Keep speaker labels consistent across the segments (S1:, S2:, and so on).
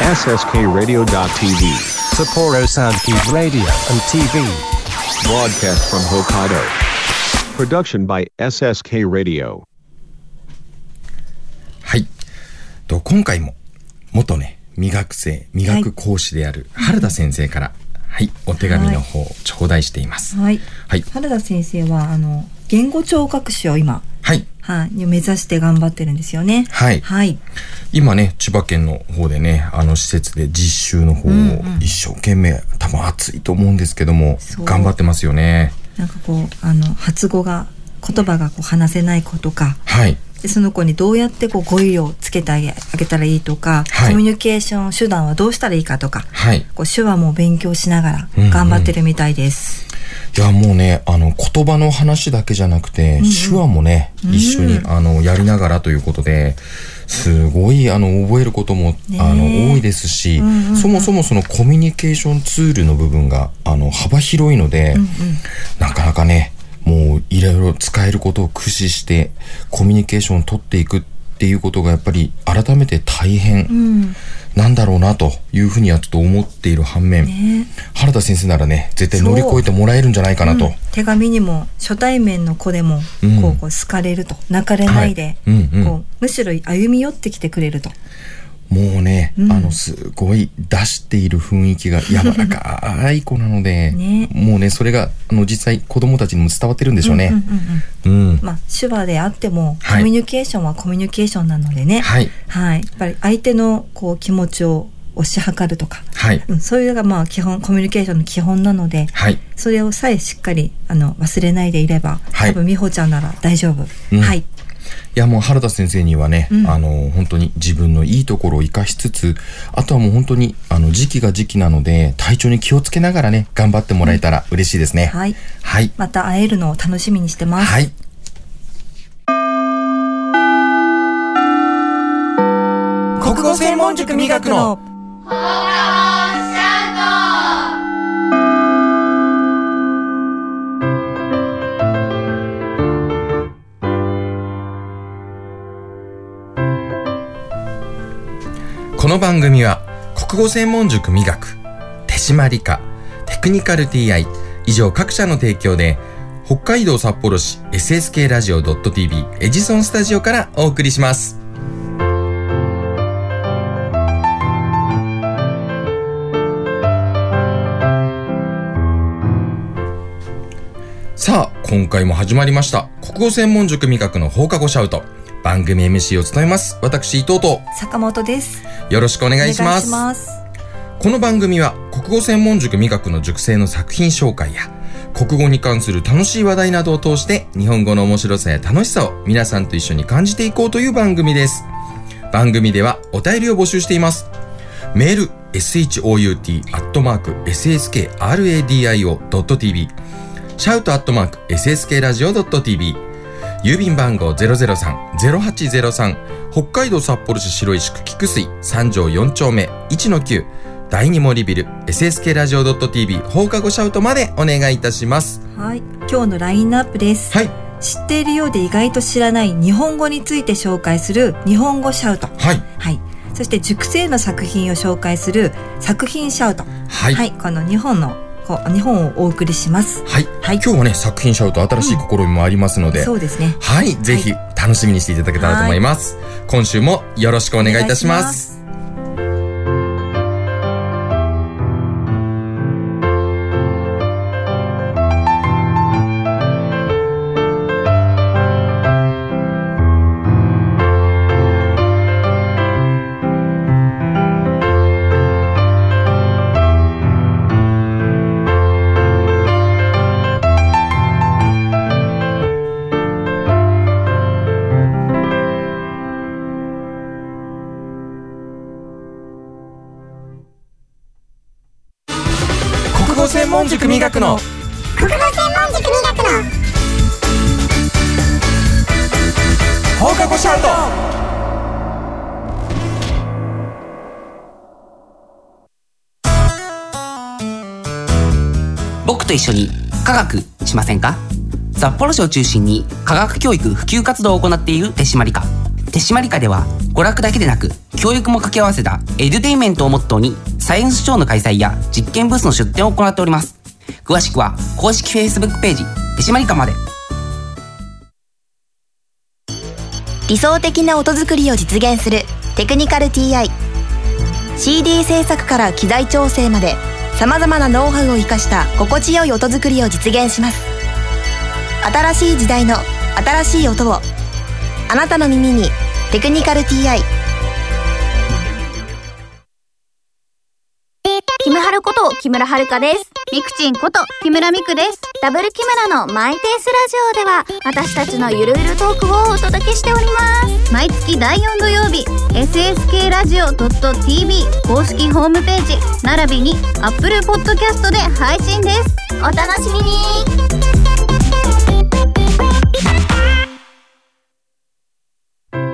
S1: SSKRadio.tv.
S2: Sapporo Soundkeep Radio and TV.
S1: Broadcast from Hokkaido. Production by SSK Radio.
S3: はい。と今回も元ね、未学生、未学講師である原田先生から、はい、お手紙の方、頂戴しています。
S4: はい。
S3: はい。
S4: 原田先生は、あの、言語聴覚士を今、
S3: はい。
S4: はい、目指して頑張ってるんですよね。
S3: はい
S4: はい。
S3: 今ね、千葉県の方でね、あの施設で実習の方を一生懸命、多分暑いと思うんですけども頑張ってますよね。
S4: なんかこう、あの、発語が、言葉がこう話せない子とか、
S3: はい。
S4: でその子にどうやってこう語彙をつけてあげあげたらいいとか、
S3: はい
S4: コミュニケーション手段はどうしたらいいかとか、
S3: はい。
S4: こう手話も勉強しながら
S3: うんうん
S4: 頑張ってるみたいです。
S3: いや、もうね、あの、言葉の話だけじゃなくて、手話もね、一緒に、あの、やりながらということで、すごい、あの、覚えることも、あの、多いですし、
S4: うんうんうん。
S3: そもそもそのコミュニケーションツールの部分が、あの、幅広いので、なかなかね、もう、いろいろ使えることを駆使して、コミュニケーションを取っていくっていうことが、やっぱり、改めて大変
S4: うん。
S3: なんだろうな、というふうにはちょっと思っている反面、
S4: ね。
S3: 原田先生ならね、絶対乗り越えてもらえるんじゃないかなと。
S4: う。ん手紙にも初対面の子でも
S3: うん。
S4: こうこう好かれると。泣かれないで、
S3: はい。うんうん。
S4: こうむしろ歩み寄ってきてくれると
S3: もうね、
S4: うん。
S3: あの、すごい出している雰囲気が柔らかい子なので、
S4: ね。
S3: もうね、それが、あの、実際子供たちにも伝わってるんでしょうね。
S4: まあ手話であってもコ
S3: はい。
S4: ミュニケーションはコミュニケーションなのでね。
S3: はい。
S4: はい、やっぱり相手のこう気持ちを推し量るとか、
S3: はい。
S4: うん、そういうのがまあ基本コミュニケーションの基本なので
S3: はい。
S4: それをさえしっかりあの忘れないでいれば、
S3: はい。
S4: 多分美穂ちゃんなら大丈夫、
S3: うん。
S4: はい
S3: いや、もう原田先生にはね、
S4: うん
S3: あの、本当に自分のいいところを活かしつつ、あとはもう本当に、あの、時期が時期なので、体調に気をつけながらね、頑張ってもらえたら嬉しいですね。
S4: はい
S3: はい。
S4: また会えるのを楽しみにしてます、
S3: はい。
S2: 国語専門塾磨くの
S3: の番組は国語専門塾美学手締まり課テクニカル TI 以上各社の提供で北海道札幌市 SSK ラジオ .tv エジソンスタジオからお送りします。さあ今回も始まりました。国語専門塾味覚の放課後シャウト。番組 MC を務めます。私伊藤と。
S4: 坂本です。
S3: よろしくお願いします。
S4: ます。
S3: この番組は国語専門塾味覚の塾生の作品紹介や国語に関する楽しい話題などを通して日本語の面白さや楽しさを皆さんと一緒に感じていこうという番組です。番組ではお便りを募集しています。メール shout.sskradio.tv シャウトアットマーク sskradio.tv 郵便番号003-0803北海道札幌市白石区菊水三条4丁目1-9第二森ビル SSK ラジオ .tv 放課後シャウトまでお願いいたします。
S4: はい今日のラインナップです、
S3: はい。
S4: 知っているようで意外と知らない日本語について紹介する日本語シャウト
S3: はい。
S4: はいそして塾生の作品を紹介する作品シャウト
S3: はい。
S4: はい、この日本の日本をお送りします
S3: はい。
S4: はい
S3: 今日はね、作品シャウト新しい試みもありますので、
S4: そうですね
S3: はい。ぜひ楽しみにしていただけたらと思います。今週もよろしくお願いいたします。
S5: 札幌市を中心に科学教育普及活動を行っている手締まり課手締まり課では娯楽だけでなく教育も掛け合わせたエデュテインメントをモットーにサイエンスショーの開催や実験ブースの出展を行っております。詳しくは公式 Facebook ページ手締まり課まで。
S6: 理想的な音作りを実現するテクニカル TI CD 制作から機材調整までさまざまなノウハウを生かした心地よい音作りを実現します。新しい時代の新しい音をあなたの耳に「テクニカル TI」
S7: キムハルこと木村遥です。ミクチンこと木村ミクです。ダブル木村のマイペースラジオでは私たちのゆるゆるトークをお届けしております。毎月第4土曜日、SSK ラジオ .tv 公式ホームページ、並びに Apple Podcast で配信です。お楽しみに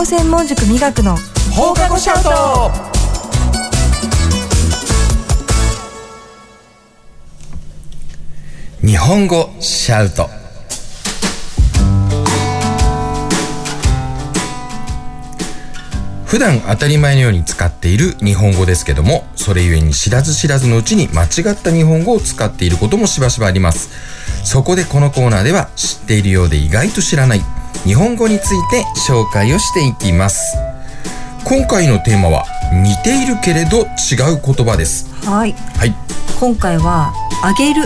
S4: 語専門塾美学の。
S3: 放課後シャウト日本語シャウト。普段当たり前のように使っている日本語ですけどもそれゆえに知らず知らずのうちに間違った日本語を使っていることもしばしばあります。そこでこのコーナーでは知っているようで意外と知らない日本語について紹介をしていきます。今回のテーマは似ているけれど違う言葉です。
S4: はい。
S3: はい。
S4: 今回はあげる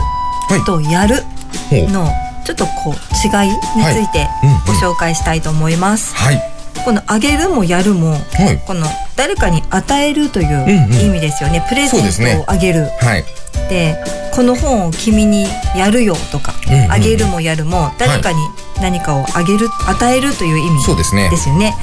S3: はい。
S4: とやるのちょっとこう違いについて
S3: うんうん。
S4: ご紹介したいと思います、
S3: はい。
S4: このあげるもやるも
S3: はい。
S4: この誰かに与えるという
S3: うんうん。
S4: 意味ですよね、プレ
S3: そうですね。
S4: ゼントをあげる。
S3: はい
S4: でこの本を君にやるよとか、
S3: うんうん
S4: あげるもやるも誰かに何かをあげる、与えるという意味
S3: そうですね。
S4: ですよね。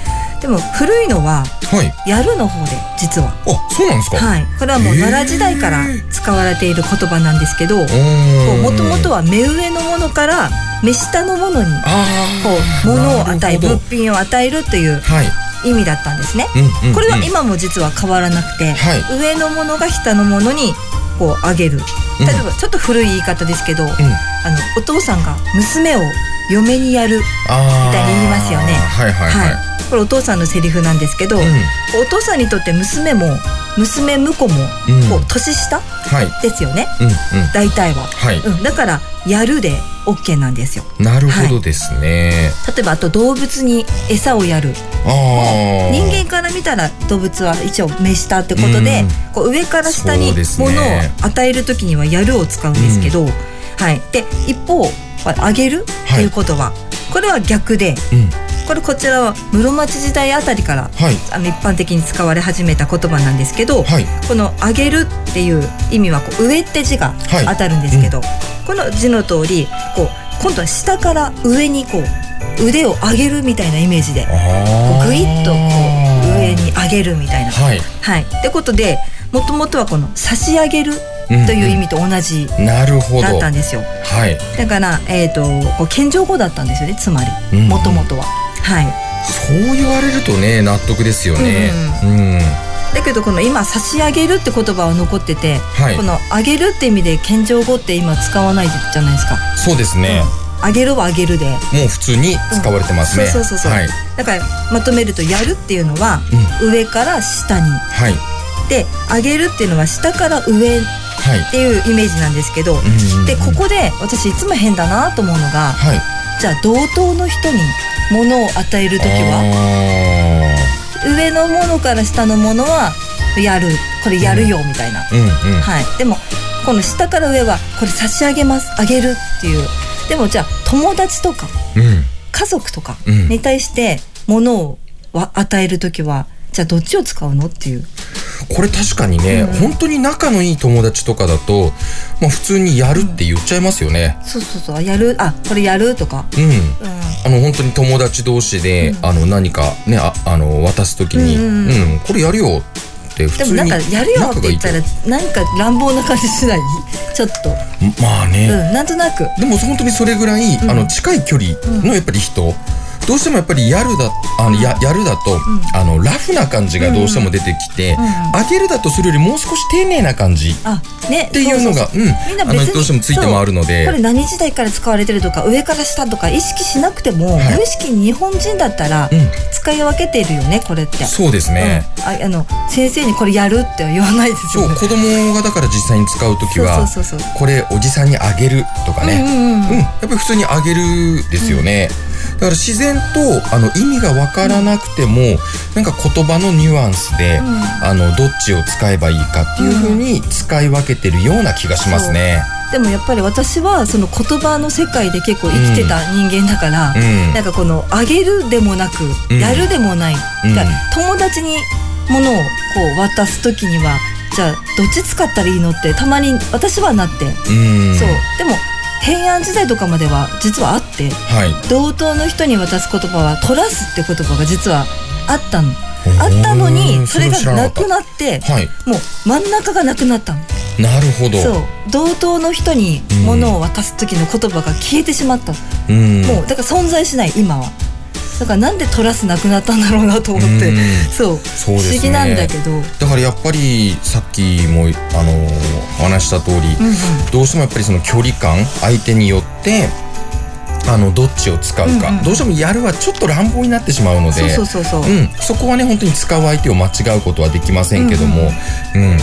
S4: でも古いのは
S3: はい。
S4: やるの方で実は。
S3: あそうなんですか？
S4: はい。これはもう奈良時代から使われている言葉なんですけどもともとは目上のものから目下のものに
S3: あ
S4: こ
S3: ー
S4: う物を与え物品を与えるという
S3: はい。
S4: 意味だったんですね。
S3: うんうんうん。
S4: これは今も実は変わらなくて、
S3: はい。
S4: 上のものが下のものにこうあげる。
S3: うん。
S4: 例えばちょっと古い言い方ですけど、
S3: うん。
S4: あのお父さんが娘を嫁にやるみたいに言いますよね。
S3: はいはい。はい。
S4: これお父さんのセリフなんですけど、
S3: うん。
S4: お父さんにとって娘も娘婿も
S3: うん。
S4: こう年下？
S3: はい。
S4: ですよね。
S3: うんうん。
S4: 大体は、
S3: はい。
S4: うん、だからやるで OK なんですよ。
S3: なるほどですね。
S4: 例えばあと動物に餌をやる。
S3: ああ
S4: 人間から見たら動物は一応目下ってことで、
S3: うん。
S4: こう上から下に
S3: そうですね。
S4: 物を与える時にはやるを使うんですけど、はい、で一方あげるっていうことは、これは逆で
S3: うん
S4: これこちらは室町時代あたりから
S3: はい。
S4: あの一般的に使われ始めた言葉なんですけど、
S3: はい。
S4: この「あげる」っていう意味はこう上って字が
S3: はい。
S4: 当たるんですけど、この字の通りこう今度は下から上にこう腕を上げるみたいなイメージでこ
S3: あ
S4: うグイッとこう上に上げるみたいな。
S3: はい。
S4: はい、ってことでもともとはこの差し上げる
S3: うん
S4: という意味と同じだったんですよ。
S3: はい。
S4: だから、えー、とこう謙譲語だったんですよねつまり。
S3: うん。
S4: もともとは。はい、
S3: そう言われるとね納得ですよね。うん
S4: だけどこの今差し上げるって言葉は残ってて、
S3: はい。
S4: このあげるって意味で謙譲語って今使わないじゃないですか。
S3: そうですね。
S4: あげるはあげるで。
S3: もう普通に使われてますね。
S4: そうそうそうそう。
S3: はい。
S4: だからまとめるとやるっていうのは上から下に。
S3: はい。
S4: であげるっていうのは下から上っ
S3: はい
S4: てい。うイメージなんですけど、
S3: うん。
S4: でここで私いつも変だなと思うのが
S3: はい
S4: じゃあ同等の人に物を与える時は？上のものから下のものはやるこれやるよみたいな、
S3: あーうんうん。
S4: はい。でもこの下から上はこれ差し上げますあげるっていう。でもじゃあ友達とか
S3: うん。
S4: 家族とか
S3: うん。
S4: に対して物をわ与える時はじゃあどっちを使うのっていう
S3: これ確かにね、本当に仲のいい友達とかだと、まあ普通にやるって言っちゃいますよね。
S4: そうそうそう。あやるあこれやるとか。
S3: うん。
S4: うん。
S3: あの本当に友達同士で、あの何かねああの渡すときに、
S4: う
S3: うんん、これやるよって普通に
S4: でもなんかやるよって言ったら
S3: 仲
S4: なんか乱暴な感じしない？ちょっと。
S3: まあね、
S4: うんなんとなく。
S3: でも本当にそれぐらい、あの近い距離のやっぱり人、どうしてもやっぱりやるだあのややるだと、あのラフな感じがどうしても出てきて、あげるだとそれよりもう少し丁寧な感じ
S4: あね
S3: っていうのがどうしてもついて回るので。
S4: これ何時代から使われてるとか上から下とか意識しなくても、
S3: はい。
S4: 無意識に日本人だったら
S3: うん。
S4: 使い分けてるよねこれって。
S3: そうですね、
S4: うん。ああの先生にこれやるっては言わないですよね。
S3: そう子供がだから実際に使う時は
S4: そうそうそう
S3: これおじさんにあげるとかね、
S4: うん、
S3: やっぱり普通にあげるですよね。だから自然とあの意味がわからなくても、なんか言葉のニュアンスで、あのどっちを使えばいいかっていう風に使い分けてるような気がしますね。
S4: でもやっぱり私はその言葉の世界で結構生きてた人間だから、
S3: うん。
S4: なんかこのあげるでもなく、
S3: うん。
S4: やるでもない、
S3: うん。
S4: だから友達に物をこう渡す時にはじゃあどっち使ったらいいのってたまに私はなって、
S3: うん。
S4: そう。でも平安時代とかまでは実はあって
S3: はい。
S4: 同等の人に渡す言葉は「取らす」って言葉が実はあったの。あったのにそれがなくなって
S3: はい。
S4: もう真ん中がなくなったの。
S3: なるほど。
S4: そう同等の人に物を渡す時の言葉が消えてしまった、
S3: うん。
S4: もうだから存在しない今はだからなんで取らすなくなったんだろうなと思って、
S3: うん。
S4: そう。
S3: そうね。
S4: 不思議なんだけど、うん
S3: だからやっぱりさっきもあのお話しした通り、
S4: うん、
S3: どうしてもやっぱりその距離感相手によってあのどっちを使うか、
S4: うんうん。
S3: どうしてもやるはちょっと乱暴になってしまうので
S4: そ
S3: こはね本当に使う相手を間違うことはできませんけども、うん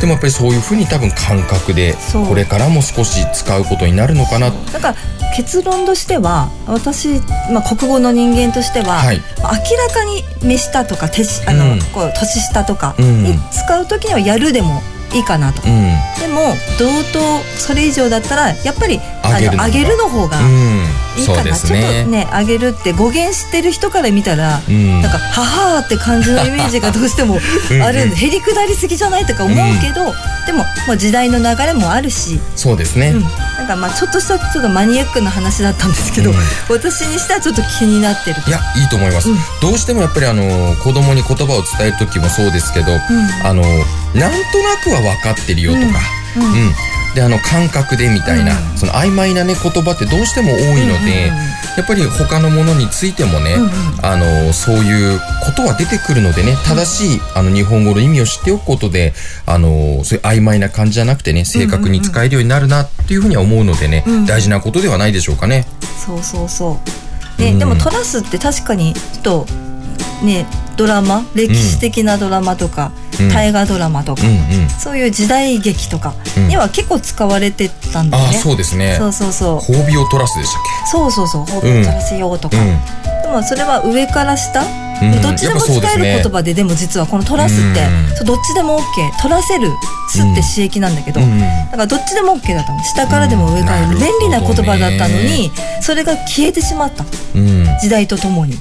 S3: でもやっぱりそういうふうに多分感覚でこれからも少し使うことになるのかな。
S4: だから結論としては私、まあ、国語の人間としては、
S3: はい。
S4: まあ明らかに目下とか手しあの、
S3: うん。
S4: こう年下とか
S3: うん。
S4: に使う時にはやるでもいいかなと、
S3: うん。
S4: でも同等それ以上だったらやっぱり
S3: あげるのが。
S4: のあげるの方が
S3: うん。
S4: いいかな、
S3: そうです
S4: ちょっ
S3: ね
S4: とねあげるって語源知ってる人から見たら、
S3: うん。
S4: なんか「ははーって感じのイメージがどうしても
S3: う ん
S4: あるんでへりくだりすぎじゃないとか思うけど、でも、まあ、時代の流れもあるし、
S3: そうですね、
S4: うん、なんかまあちょっとしたちょっとマニアックな話だったんですけど、
S3: うん。
S4: 私にしてはちょっと気になってる
S3: いやいいと思います、
S4: うん。
S3: どうしてもやっぱりあの子供に言葉を伝える時もそうですけど、あのなんとなくは分かってるよとか、
S4: うんうん。
S3: うん。であの感覚でみたいな、
S4: うん。
S3: その曖昧なね言葉ってどうしても多いので、やっぱり他のものについてもね、
S4: うんうん。
S3: あのそういうことは出てくるのでね正しいあの日本語の意味を知っておくことであのそういう曖昧な感じじゃなくてね正確に使えるようになるなっていうふうには思うのでね、
S4: うん
S3: 大事なことではないでしょうかね。
S4: そうそうそう。ね、
S3: うん。
S4: でもトラスって確かにちょっとねドラマ歴史的なドラマとか、
S3: うん
S4: 大河ドラマとか、そういう時代劇とかには結構使われてたんだよね。
S3: そうですね。
S4: そうそうそう。
S3: 褒美を取らすでしたっ
S4: そうそうそう。ほう
S3: うん
S4: トラスよとか。でもそれは上から下、
S3: うん。
S4: どっちでも使える言葉ででも実はこのトラスって、
S3: うん
S4: そうどっちでも OK 取らせるすって刺激なんだけど、
S3: うん。
S4: だからどっちでも OK だったの。下からでも上からでも
S3: うん
S4: 便利な言葉だったのにそれが消えてしまった。
S3: うん。
S4: 時代とともに、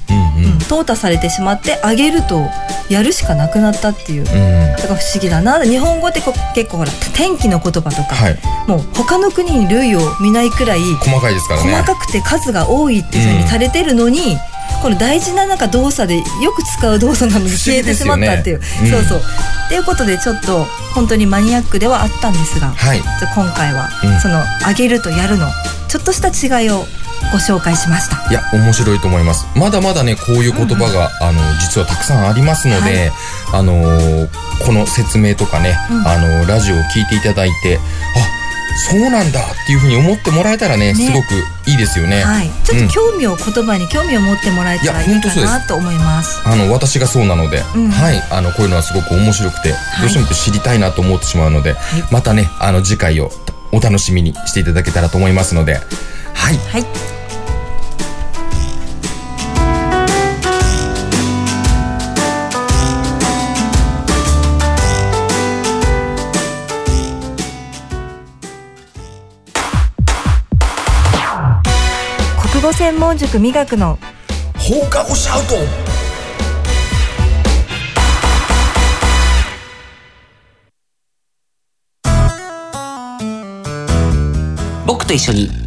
S4: 淘汰されてしまってあげるとやるしかなくなったっていう。だ
S3: うん。
S4: から不思議だな。日本語って結構ほら天気の言葉とか、
S3: はい。
S4: もう他の国に類を見ないくらい
S3: 細かいですからね。
S4: 細かくて数が多いっていうふうにされてるのに、この大事ななんか動作でよく使う動作なのに消えてしまったっていう、
S3: ね
S4: そうそう。っていうことでちょっと本当にマニアックではあったんですが、
S3: はい。
S4: 今回は、
S3: うん。
S4: その「あげる」と「やる」のちょっとした違いをご紹介しました。
S3: いや面白いと思います。まだまだねこういう言葉が、あの実はたくさんありますので、あのーこの説明とかね、
S4: うん。
S3: あのラジオを聞いていただいてあそうなんだっていうふうに思ってもらえたらね
S4: ね。
S3: すごくいいですよね、
S4: はい、ちょっと興味を、言葉に興味を持ってもらえたらいいかなと思います。
S3: あの私がそうなので、
S4: うん。
S3: はい。あのこういうのはすごく面白くて、どうしても知りたいなと思ってしまうので、またねあの次回をお楽しみにしていただけたらと思いますのではい、
S4: はい。国語専門塾美学の。
S3: 放課後シャウト。
S5: 僕と一緒に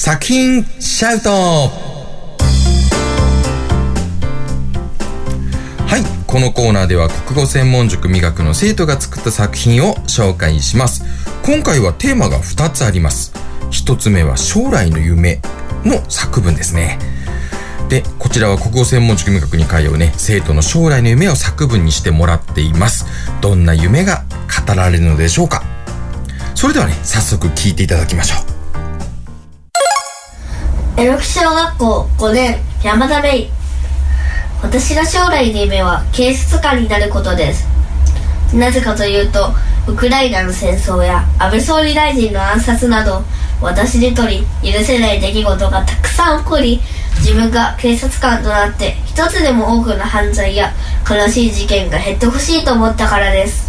S3: 作品シャウト。はいこのコーナーでは国語専門塾磨くの生徒が作った作品を紹介します。今回はテーマが2つあります。1つ目は将来の夢の作文ですね。でこちらは国語専門塾味覚に通うね生徒の将来の夢を作文にしてもらっています。どんな夢が語られるのでしょうか。それではね早速聞いていただきましょう。
S8: エロキ小学校5年山田芽衣。私が将来の夢は警察官になることです。なぜかというとウクライナの戦争や安倍総理大臣の暗殺など私にとり許せない出来事がたくさん起こり自分が警察官となって一つでも多くの犯罪や悲しい事件が減ってほしいと思ったからです。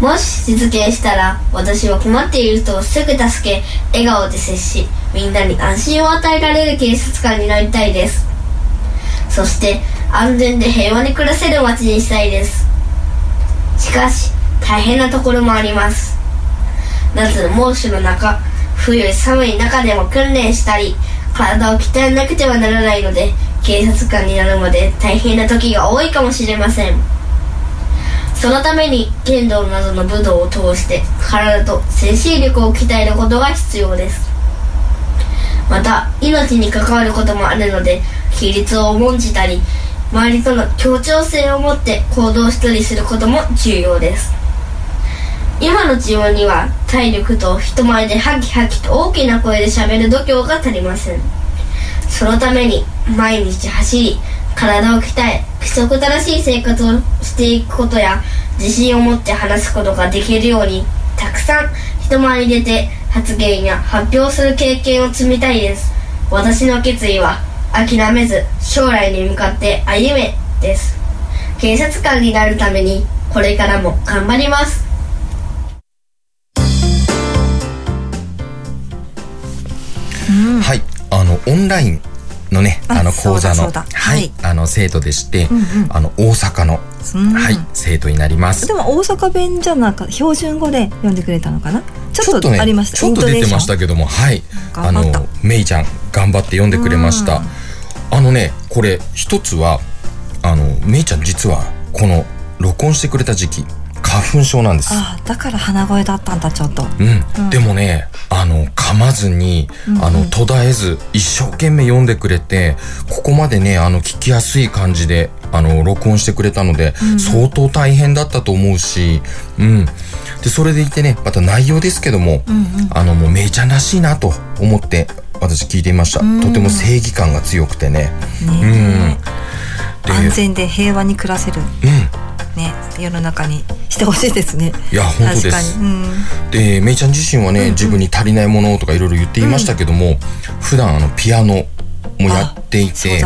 S8: もし実現したら私は困っている人をすぐ助け笑顔で接しみんなに安心を与えられる警察官になりたいです。そして安全で平和に暮らせる街にしたいです。しかし大変なところもあります。夏の猛暑の中冬寒い中でも訓練したり体を鍛えなくてはならないので警察官になるまで大変な時が多いかもしれません。そのために剣道などの武道を通して体と精神力を鍛えることが必要です。また命に関わることもあるので規律を重んじたり周りとの協調性を持って行動したりすることも重要です。今の自分には体力と人前でハキハキと大きな声で喋る度胸が足りません。そのために毎日走り体を鍛え規則正しい生活をしていくことや自信を持って話すことができるようにたくさん人前に出て発言や発表する経験を積みたいです。私の決意は諦めず将来に向かって歩めです。警察官になるためにこれからも頑張ります。
S3: はい。あのオンラインのね
S4: あ
S3: あの講座のはい、
S4: はい。
S3: あの生徒でして、あの大阪の、
S4: うん。
S3: はい生徒になります。
S4: でも大阪弁じゃなく標準語で読んでくれたのかな？ちょっとありました？
S3: ちょっと出てましたけどもはい。あの
S4: 頑張った。
S3: メイちゃん頑張って読んでくれました。あのねこれ一つはあのメイちゃん実はこの録音してくれた時期花粉症なんです。
S4: ああだから鼻声だったんだちょっと。
S3: うん、でもねあの噛まずに、あの途絶えず一生懸命読んでくれてここまでねあの聞きやすい感じであの録音してくれたので、相当大変だったと思うし、うん、でそれでいてねまた内容ですけども、あのもうめいちゃんらしいなと思って私聞いていました、とても正義感が強くてね。うん。で
S4: 安全で平和に暮らせる。
S3: うん
S4: ね世の中にしてほしいですね。
S3: いや本当です。
S4: うん、
S3: でめいちゃん自身はね、自分に足りないものとかいろいろ言っていましたけども、普段あのピアノもやっていて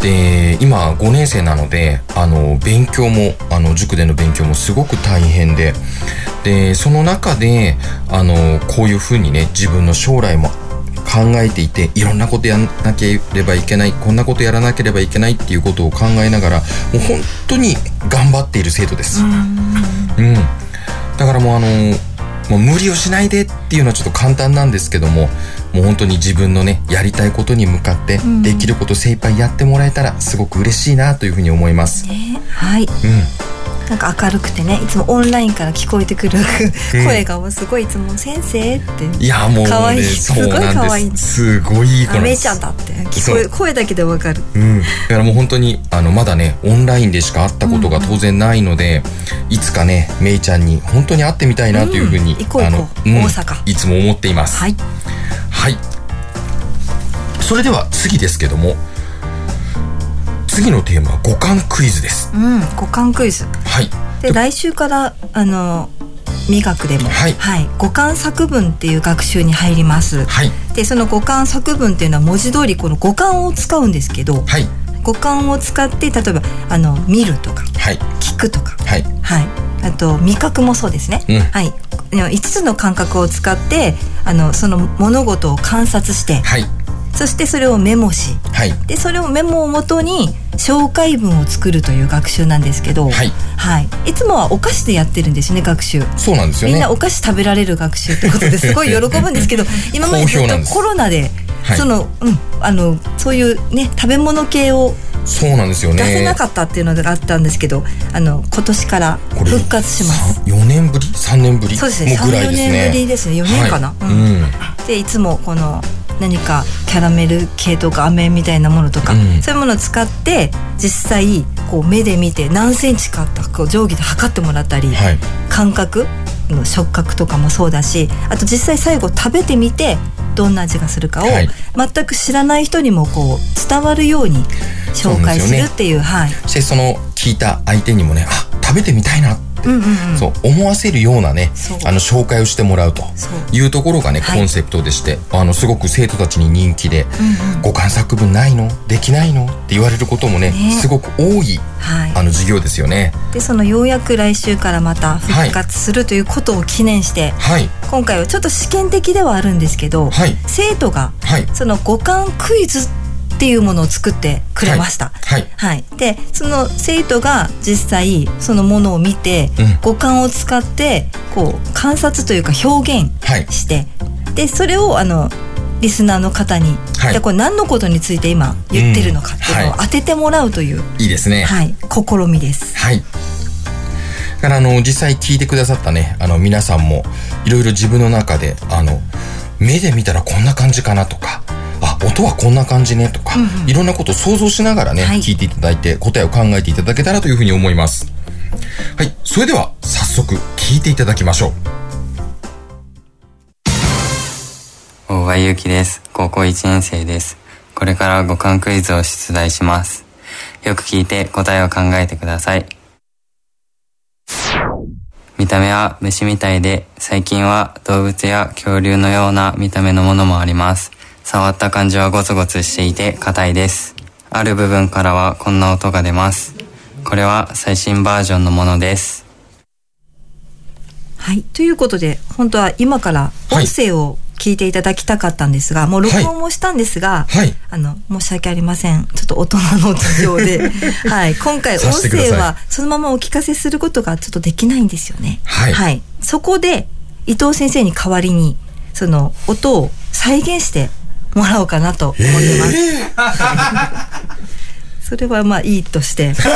S3: で今5年生なのであの勉強もあの塾での勉強もすごく大変ででその中であのこういうふうにね自分の将来も考えていていろんなことやらなければいけないこんなことやらなければいけないっていうことを考えながらもう本当に頑張っている生徒です。うん、だからもうあのもう無理をしないでっていうのはちょっと簡単なんですけどももう本当に自分のねやりたいことに向かってできること精一杯やってもらえたらすごく嬉しいなというふうに思います。
S4: ね。はい。
S3: うん
S4: なんか明るくてねいつもオンラインから聞こえてくる声がもうすごいいつも「先生」って。
S3: いやもう
S4: 可愛い。
S3: ねそう
S4: す。ごい可
S3: な
S4: 愛い。
S3: んですすごいいい
S4: めちゃんだって。聞こえ声だけでわかる。
S3: うん、だからもう本当にあのまだねオンラインでしか会ったことが当然ないので、いつかねめいちゃんに本当に会ってみたいなというふうに、
S4: うん行こう行こう。
S3: あの
S4: 大阪。
S3: いつも思っています。
S4: はい。
S3: はい。それでは次ですけども次のテーマは五感クイズです。
S4: うん五感クイズ。
S3: はい。
S4: で来週からあの味学でも、
S3: はい。
S4: 五感作文っていう学習に入ります。
S3: はい。
S4: でその五感作文っていうのは文字通りこの五感を使うんですけど、
S3: はい。
S4: 五感を使って例えばあの見るとか
S3: はい。
S4: 聞くとか、
S3: はい。
S4: はい、あと味覚もそうですね。
S3: うん。
S4: はい。5つの感覚を使ってあのその物事を観察して、
S3: はい。
S4: そしてそれをメモし、
S3: はい。
S4: でそれをメモをもとに紹介文を作るという学習なんですけど、
S3: はい。
S4: はい、いつもはお菓子でやってるんですよね学習。
S3: そうなんですよね。
S4: みんなお菓子食べられる学習ってことです。ごい喜ぶんですけど 今までずっとコロナで、
S3: はい。
S4: そのうんあのそういうね食べ物系を
S3: そうなんですよね。
S4: 出せなかったっていうのがあったんですけど、あの今年から復活します。
S3: 4年ぶり？3年ぶり？
S4: そうですね。
S3: ですね。
S4: 3-4年ぶりですね。4年かな？
S3: はい、
S4: うん。
S3: うん。
S4: でいつもこの何かキャラメル系とか飴みたいなものとか、
S3: うん。
S4: そういうものを使って実際こう目で見て何センチかってこう定規で測ってもらったり、
S3: はい。
S4: 感覚の触覚とかもそうだしあと実際最後食べてみてどんな味がするかを、
S3: はい。
S4: 全く知らない人にもこう伝わるように紹介するっていうはい。
S3: そしてその聞いた相手にもねあ食べてみたいなって、
S4: うんうんうん。
S3: そう思わせるようなねあの紹介をしてもらうというところがね、
S4: はい。
S3: コンセプトでしてあのすごく生徒たちに人気で
S4: うんうん「
S3: 五感作文ないの？できないの?」って言われることもね
S4: ね。
S3: すごく多い
S4: はい。
S3: あの授業ですよね。
S4: でそのようやく来週からまた復活するということを記念して、
S3: はい。
S4: 今回はちょっと試験的ではあるんですけど、
S3: はい。
S4: 生徒が
S3: はい。
S4: その五感クイズっていうものを作ってくれました。
S3: はい
S4: はい、でその生徒が実際そのものを見て、
S3: うん
S4: 五感を使ってこう観察というか表現
S3: はい
S4: してでそれをあのリスナーの方に、
S3: はい
S4: でこれ何のことについて今言ってるのかっていうのを当ててもらうという、
S3: いいですね。
S4: はい、試みです。
S3: はい。だからあの実際聞いてくださったねあの皆さんもいろいろ自分の中であの目で見たらこんな感じかなとかあ音はこんな感じねとか、いろんなことを想像しながらね、
S4: はい
S3: 聞いていただいて答えを考えていただけたらというふうに思います。はい。それでは早速聞いていただきましょう。
S9: 大場ゆうきです。高校1年生です。これから五感クイズを出題します。よく聞いて答えを考えてください。見た目は虫みたいで、最近は動物や恐竜のような見た目のものもあります。触った感じはゴツゴツしていて硬いです。ある部分からはこんな音が出ます。これは最新バージョンのものです。
S4: はい、ということで本当は今から音声を聞いていただきたかったんですが、もう録音もしたんですが、
S3: はい。
S4: あの申し訳ありませんちょっと大人の事情で、はい、今回音声はそのままお聞かせすることがちょっとできないんですよね。
S3: はい
S4: そこで伊藤先生に代わりにその音を再現してもらおうかなと思ってます。それはまあいいとして。
S3: そう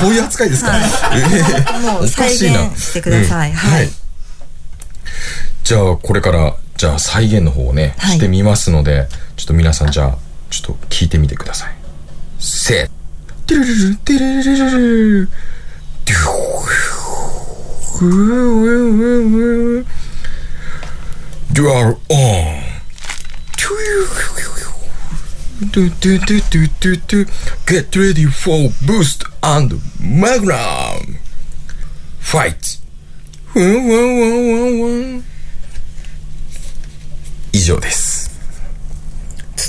S3: そういう扱いですか、
S4: もう再現してください。
S3: うん。
S4: はい。
S3: じゃあこれからじゃあ再現の方をね、
S4: はい。
S3: してみますのでちょっと皆さんじゃあちょっと聞いてみてください。せー。テルルルテルルルルルデューウー。ウーウーウー You are on. トゥトゥトゥトゥトゥトゥ Get ready for boost and magnum Fight ふんふんふんふんふん以上です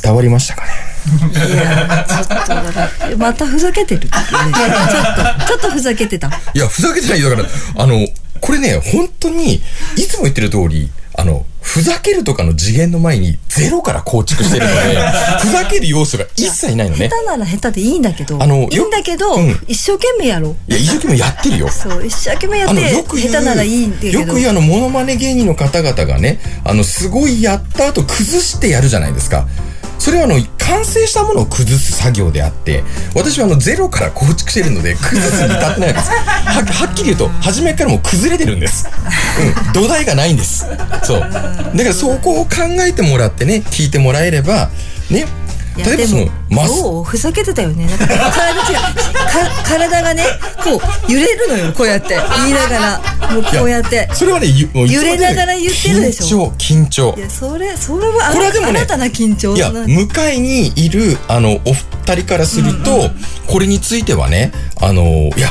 S3: 伝わりましたかね
S4: いやちょっとだからまたふざけてるってねちょっとちょっとふざけてた
S3: いや、ふざけてないよだから、あの、これね、本当に、いつも言ってる通り、あの、ふざけるとかの次元の前にゼロから構築してるので、ふざける要素が一切ないのね。
S4: 下手なら下手でいいんだけど
S3: あのよ
S4: いいんだけど、
S3: うん
S4: 一生懸命やろう
S3: いや、一生懸命やってるよ。
S4: そう一生懸命やって
S3: よく
S4: 下手ならいいんだけど
S3: よく言うあの、モノマネ芸人の方々がね、あの、すごいやった後崩してやるじゃないですか。それはあの、完成したものを崩す作業であって、私はあの、ゼロから構築してるので、崩すに至ってないわけです。は、はっきり言うと、初めからもう崩れてるんです。うん、土台がないんです。そう。だからそこを考えてもらってね、聞いてもらえれば、ね、例えばその
S4: でも、
S3: マス、
S4: どうふざけてたよね。なんか体違うか体がねこう揺れるのよこうやって。言いながら。もうこうやって。
S3: それはね、
S4: 揺れながら言ってる。でしょ。
S3: 緊張、緊張。
S4: い。やそれそれはあ
S3: これはでもね
S4: 新たな緊張
S3: いや、
S4: な
S3: 向かいにいる、あの、お二人からすると、これについてはね、あの、いや、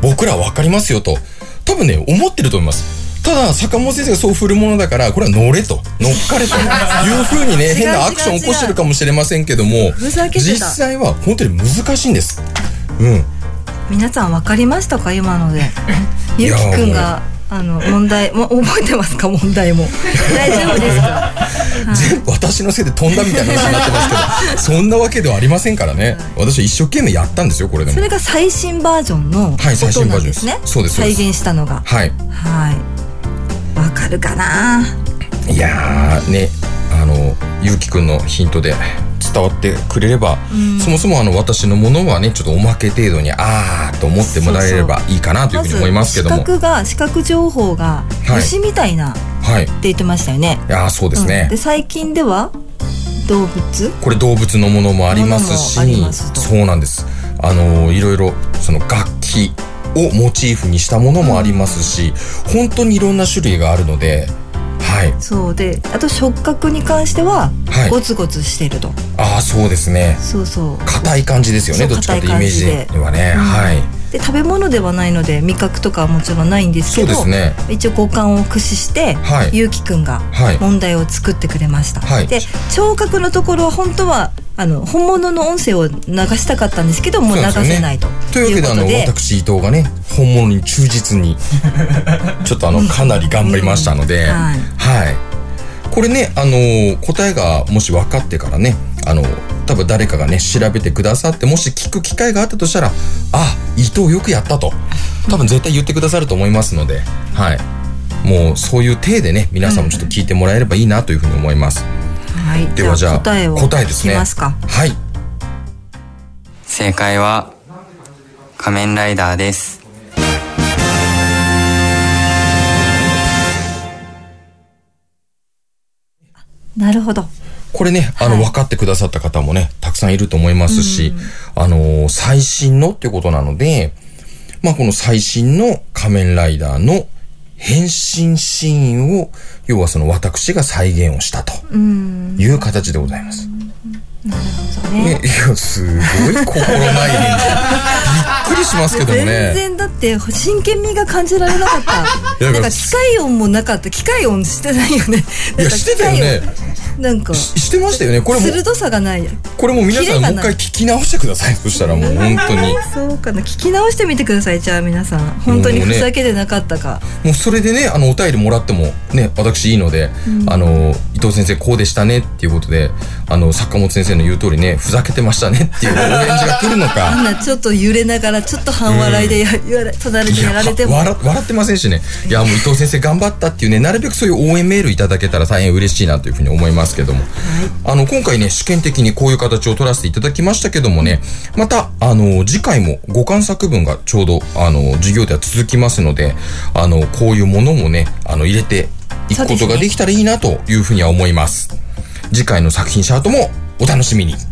S3: 僕らわかりますよと、多分ね、思ってると思います。ただ、坂本先生がそう振るものだから、これは乗れと、乗っかれと。いうふうにね、変なアクションを起こしてるかもしれませんけども、実際は本当に難しいんです。うん。
S4: 皆さん分かりましたか今ので？ゆうきくんがあの問題も覚えてますか？問題も。大丈夫ですか？
S3: 全部私のせいで飛んだみたいな話になってますけど、そんなわけではありませんからね。私は一生懸命やったんですよ、これでも。
S4: そ。れが最新バージョンの
S3: はい最
S4: 音
S3: 新バージョンです。
S4: なんですね。
S3: そうですそうです。
S4: 再現したのが。
S3: はい。
S4: はいわかるかな？い
S3: やーねあのゆうきくんのヒントで伝わってくれれば、そもそもあの私のものはねちょっとおまけ程度にあーと思ってもらえればいいかなというふうに思いますけども。
S4: 視覚が視覚情報が
S3: はい。
S4: 虫みたいなって
S3: はい。い
S4: 言ってましたよね、
S3: やーそうですね。
S4: うん、で最近では動物？
S3: これ動物のものもありますしそうなんです。あのいろいろその楽器をモチーフにしたものもありますし、本当にいろんな種類があるのではい。
S4: そうであと触覚に関しては
S3: はい。
S4: ゴツゴツしてると、
S3: ああそうですね。
S4: そうそう。
S3: 硬い感じですよねどっちかというとイメージではね、
S4: うん。
S3: はい
S4: で食べ物ではないので味覚とかはもちろんないんです
S3: そう
S4: けど
S3: ですね。
S4: 一応五感を駆使して、
S3: はい。
S4: ゆうきくんが
S3: はい。
S4: 問題を作ってくれました、
S3: はい。
S4: で聴覚のところは本当はあの本物の音声を流したかったんですけどもう流せないと。
S3: というわけであの私伊藤がね本物に忠実にちょっとあの かなり頑張りましたので、
S4: うんはい。
S3: はいこれねあの答えがもし分かってからねあの多分誰かがね調べてくださってもし聞く機会があったとしたらあ伊藤よくやったと。多分絶対言ってくださると思いますのではい。もうそういう体でね皆さんもちょっと聞いてもらえればいいなというふうに思います、
S4: はい。
S3: ではじゃあ
S4: 答えを
S3: 答えですね。
S4: 聞きますか。
S3: はい。
S9: 正解は仮面ライダーです
S4: なるほど。
S3: これね、あの、
S4: はい。
S3: 分かってくださった方もね、たくさんいると思いますし、あのー最新のっていうことなので、まあ、この最新の仮面ライダーの変身シーンを、要はその私が再現をしたと
S4: うん。
S3: いう形でございます。
S4: なるほどね。
S3: ね、いや、すごい心ないくりしますけども
S4: 全
S3: ね。
S4: 然だって真剣味が感じられなかったなんか機械音もなかった機械音してないよね
S3: いや、してたよね。
S4: なんか
S3: ししてましたよね。これも、
S4: 鋭さがない
S3: これも皆さんもう一回聞き直してください。そしたらもう本当に。
S4: そうかな聞き直してみてくださいじゃあ皆さん本当にふざけてなかったか、
S3: もうそれでね、あの、お便りもらってもね、私いいので、あの、伊藤先生こうでしたねっていうことで、あの、坂本先生の言う通りね、ふざけてましたねっていうお返事が来るの
S4: あん
S3: か。
S4: なちょっと揺れながらちょっと半笑いでや、言われ隣でやられても
S3: 笑笑ってませんしね。いや、もう伊藤先生頑張ったっていうね、なるべくそういう応援メールいただけたら大変嬉しいなというふうに思いますけども。あの、今回ね、試験的にこういう形を取らせていただきましたけどもね、また、あの、次回も五感作文がちょうど、あの、授業では続きますので、あの、こういうものもね、あの、入れていくことができたらいいなというふうには思います。次回の作品シャートもお楽しみに。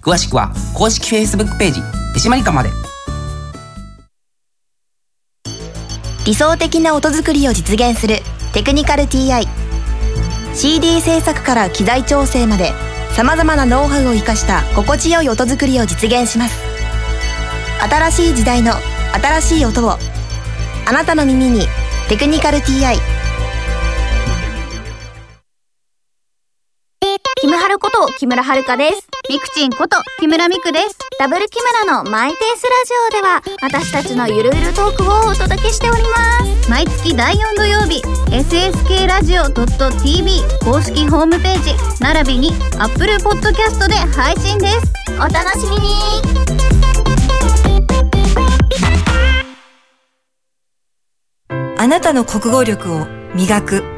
S5: 詳しくは公式 Facebook ページ手締まり課まで。
S6: 理想的な音作りを実現するテクニカル TI CD 制作から機材調整までさまざまなノウハウを生かした心地よい音作りを実現します。新しい時代の新しい音をあなたの耳に「テクニカル TI」
S7: キムハルこと木村遥です。ミクチンこと木村ミクです。ダブル木村のマイペースラジオでは私たちのゆるゆるトークをお届けしております。毎月第4土曜日、SSK ラジオ .tv 公式ホームページ、並びに Apple Podcast で配信です。お楽しみに
S4: あなたの国語力を磨く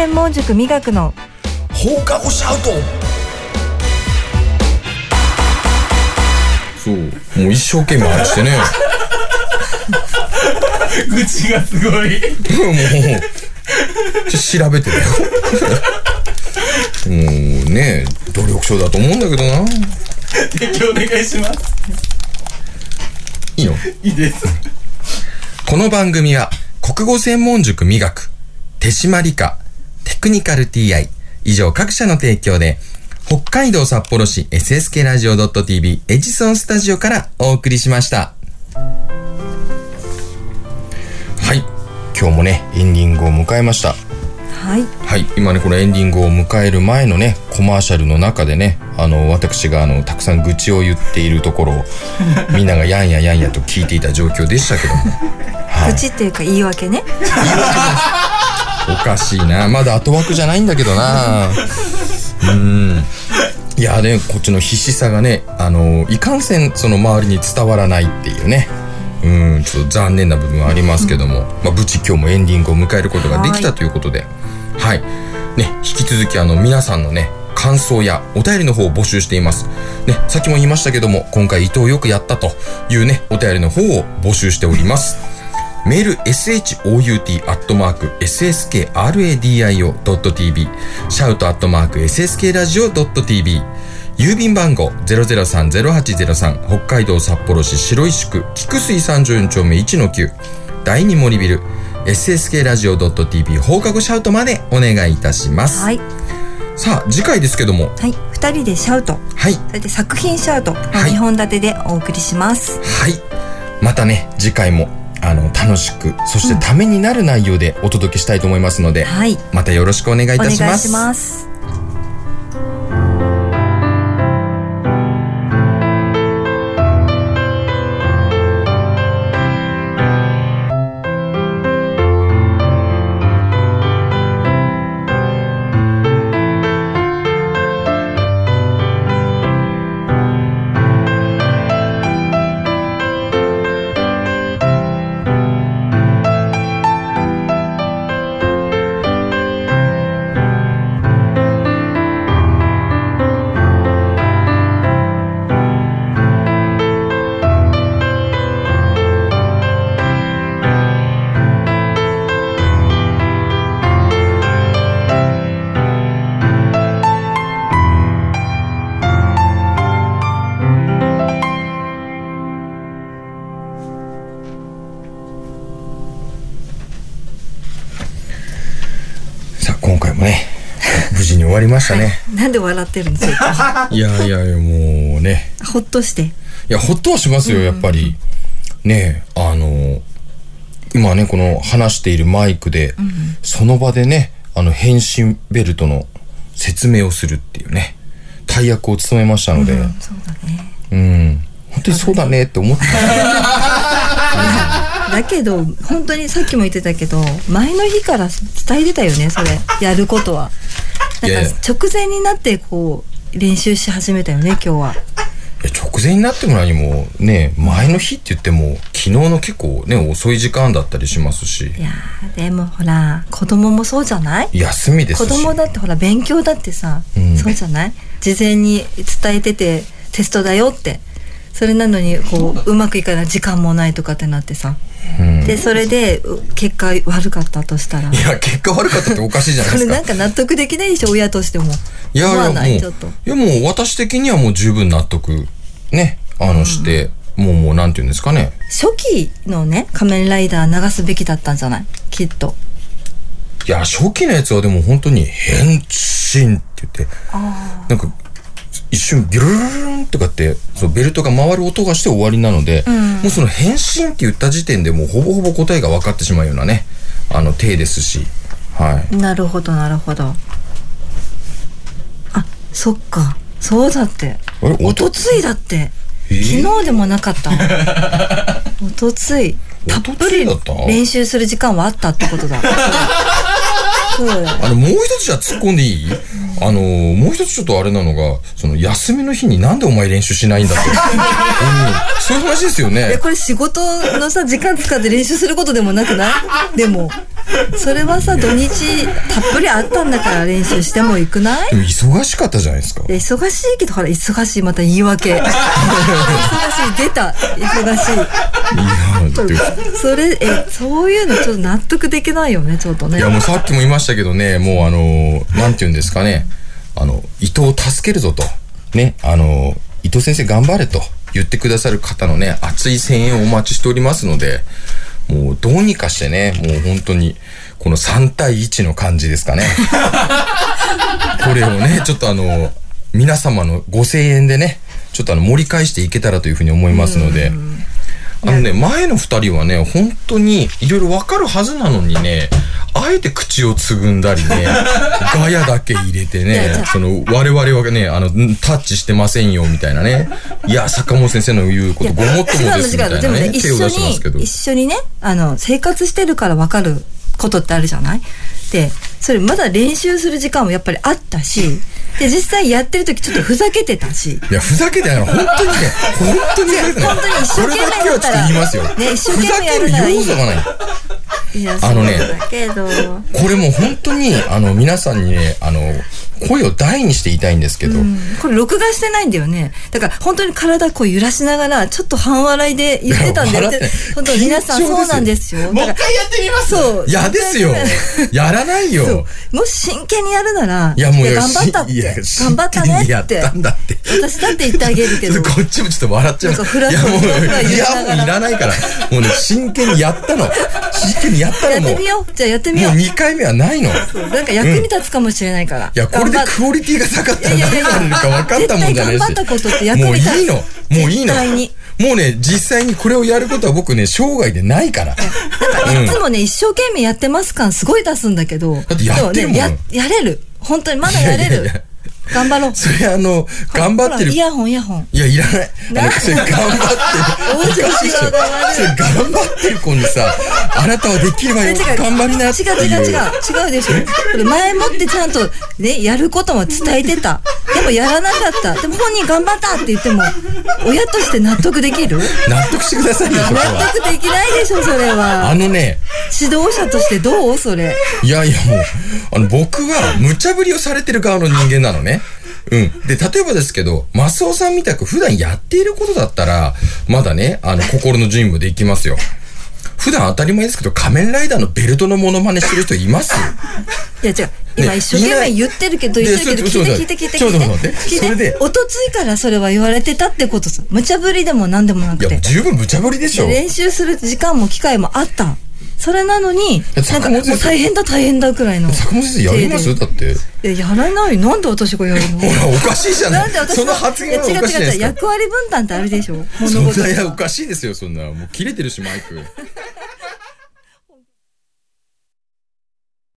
S4: 専門塾美学の
S3: 放課後シャウトそう、もう一生懸命話してね。
S10: 愚痴がすごい。
S3: もう、調べてるよ。もうね、努力症だと思うんだけどな。
S10: 提供お願いします。
S3: いいの？
S10: いいです。
S3: この番組は国語専門塾美学、手締まり課、テクニカル TI、以上各社の提供で、北海道札幌市 SSK ラジオ .tv エジソンスタジオからお送りしました。はい。今日もね、エンディングを迎えました。
S4: はい
S3: はい、今ねこのエンディングを迎える前のねコマーシャルの中でねあの私があのたくさん愚痴を言っているところを みんながやんややんやと聞いていた状況でしたけども、はい
S4: 愚痴っていうか言い訳ね
S3: おかしいな。まだ後枠じゃないんだけどな。うん。いやねこっちの必死さがねあのいかんせんその周りに伝わらないっていうね。うんちょっと残念な部分はありますけども、まあ、無事今日もエンディングを迎えることができたということで。はい。ね引き続きあの皆さんのね感想やお便りの方を募集しています。ね、さっきも言いましたけども、今回伊藤よくやったというね、お便りの方を募集しております。メール shout.sskradio.tv シャウト .sskradio.tv 郵便番号003-0803北海道札幌市白石区菊水34丁目1-9第二森ビル SSK ラジオ .tv 放課後シャウトまでお願いいたします。
S4: はい。
S3: さあ、次回ですけども、
S4: はい。二人でシャウト。
S3: はい、
S4: それで作品シャウトの
S3: はい。
S4: 2本立てでお送りします。
S3: はい。またね、次回も、あの、楽しく、そしてためになる内容でお届けしたいと思いますので、
S4: はい。
S3: またよろしくお願いい
S4: お願い
S3: たします。
S4: します
S3: したね。
S4: なんで笑ってるんですか？
S3: いやいやいや、もうね、
S4: ほっとして。
S3: や、ほっとはしますよ、やっぱり。ねえ、あの、今ね、この話しているマイクで、その場でね、あの、変身ベルトの説明をするっていうね、大役を務めましたので、うん、
S4: そうだね。
S3: 本当にそうだねって思って
S4: だけど本当にさっきも言ってたけど前の日から伝えてたよねそれ。やることはなんか直前になってこう練習し始めたよね今日は。
S3: 直前になっても何もね前の日って言っても昨日の結構ね遅い時間だったりしますし。
S4: いやでもほら子供もそうじゃない？
S3: 休みです
S4: 子供だってほら勉強だってさ、うん、そうじゃない？事前に伝えててテストだよって。それなのにこううまくいかない時間もないとかってなってさ、うん、でそれで結果悪かったとしたら。
S3: いや結果悪かったっておかしいじゃないですか。
S4: それなんか納得できないでしょ親としても。
S3: いやいやもう。いやもう私的にはもう十分納得ねあのして、うん、もうもうなんていうんですかね。
S4: 初期のね仮面ライダー流すべきだったんじゃない？きっと。
S3: いや初期のやつはでも本当に変身って言って。なんか一瞬ビュルルルンとかってそうベルトが回る音がして終わりなので、うん、もうその変身って言った時点でもうほぼほぼ答えが分かってしまうようなねあの体ですし。はい。
S4: なるほどなるほど。あそっか。そうだって。おとついだって、えー、昨日でもなかった。おとつい。た？っぷり練習する時間はあったってことだ。
S3: あの、もう一つじゃ突っ込んでいい？あの、もう一つちょっとあれなのが、その、休みの日になんでお前練習しないんだって。うん、そういう話ですよね。
S4: え、これ仕事のさ、時間使って練習することでもなくない？でも。それはさ土日たっぷりあったんだから練習してもいくない？
S3: 忙しかったじゃないですか。
S4: 忙しいけどほら忙しいまた言い訳。忙しい出た。忙しい。いやそれえそういうのちょっと納得できないよねちょっとね。
S3: いやもうさっきも言いましたけどねもうあのなんて言うんですかね。あの伊藤を助けるぞと。ねあの伊藤先生頑張れと言ってくださる方のね熱い声援をお待ちしておりますのでもうどうにかしてね、もう本当に、この3対1の感じですかね。これをね、ちょっとあの、皆様のご声援でね、ちょっとあの盛り返していけたらというふうに思いますので、あのね、前の二人はね、本当にいろいろわかるはずなのにね、あえて口をつぐんだりね、ガヤだけ入れてね、その、我々はね、あの、タッチしてませんよ、みたいなね。いや、坂本先生の言うことごもっともです、みたいなね、手を出しますけど。
S4: 一緒にね、あの、生活してるからわかることってあるじゃない？で、それまだ練習する時間もやっぱりあったし、で、実際やってる時ちょっとふざけてたし。
S3: いや、ふざけてない。本当にね、本当にね、
S4: 本当に一生懸命やったら。
S3: 言いますよ。
S4: ね、一生懸命やるならいい。
S3: がない。
S4: あのね、
S3: これもう本当に、あの、皆さんにね、あの、声を大にして言いたいんですけど、うん、
S4: これ録画してないんだよね。だから本当に体こう揺らしながらちょっと半笑いで言ってたんだよ本当皆さんそうなんですよ。
S10: もう一回やってみます。
S4: そう。
S3: 嫌ですよ。やらないよ。
S4: もし真剣にやるなら
S3: いやもう
S4: 頑張ったって。頑張ったねって。
S3: やったんだって。
S4: 私だって言ってあげるけど。
S3: こっちもちょっと笑っちゃう。いやもういやもういらないから。もうね真剣にやったの。真剣にやったの
S4: もやってみよう。じゃあやってみよう。
S3: もう2回目はないの。
S4: なんか役に立つかもしれないから、
S3: いやこれれでクオリティが下がったら何されるか分かったもんじゃないし。
S4: 頑張ったことって役に立つ。
S3: もういいの。もういいの。もうね、実際にこれをやることは僕ね、生涯でないから。
S4: いつもね、一生懸命やってます感すごい出すんだけど。だ
S3: ってやってるもん。
S4: や、やれる。本当にまだやれる。いやいやいや頑張ろう。
S3: それあの、頑張ってる。
S4: イヤホン、イヤホン。
S3: いや、いらない。あの、それ頑張ってる。おかしいそれ頑張ってる子にさ、あなたはできればよ、頑張りな
S4: 違う違う違う。違うでしょ。これ前もってちゃんとね、やることも伝えてた。でもやらなかった。でも本人頑張ったって言っても、親として納得できる？
S3: 納得してくださいよ、そ
S4: れは。納得できないでしょ、それは。
S3: あのね。
S4: 指導者としてどう？それ。
S3: いやいやもう、あの、僕は無茶ぶりをされてる側の人間なのね。うん。で、例えばですけど、マスオさんみたく普段やっていることだったら、まだね、あの、心の準備もできますよ。普段当たり前ですけど、仮面ライダーのベルトのモノマネしてる人います？
S4: いや違う。今一生懸命言ってるけど、言ってるけど、聞いて聞いて聞いて
S3: ちょっと待って。
S4: それで。おとついからそれは言われてたってことさ。無茶ぶりでも何でもなくて。いや、
S3: 十分無茶ぶりでしょ。
S4: 練習する時間も機会もあった。それなのになんかもう大変だ大変だくらいの
S3: 坂本先生やります？だって。
S4: えやらない？なんで私がやるの？
S3: ほらおかしいじゃない。
S4: なんで私
S3: その発言はお
S4: いや違う違う違う役割分担ってあるでしょ？物
S3: そん
S4: 事
S3: ないやおかしいですよそんな。もう切れてるしマイク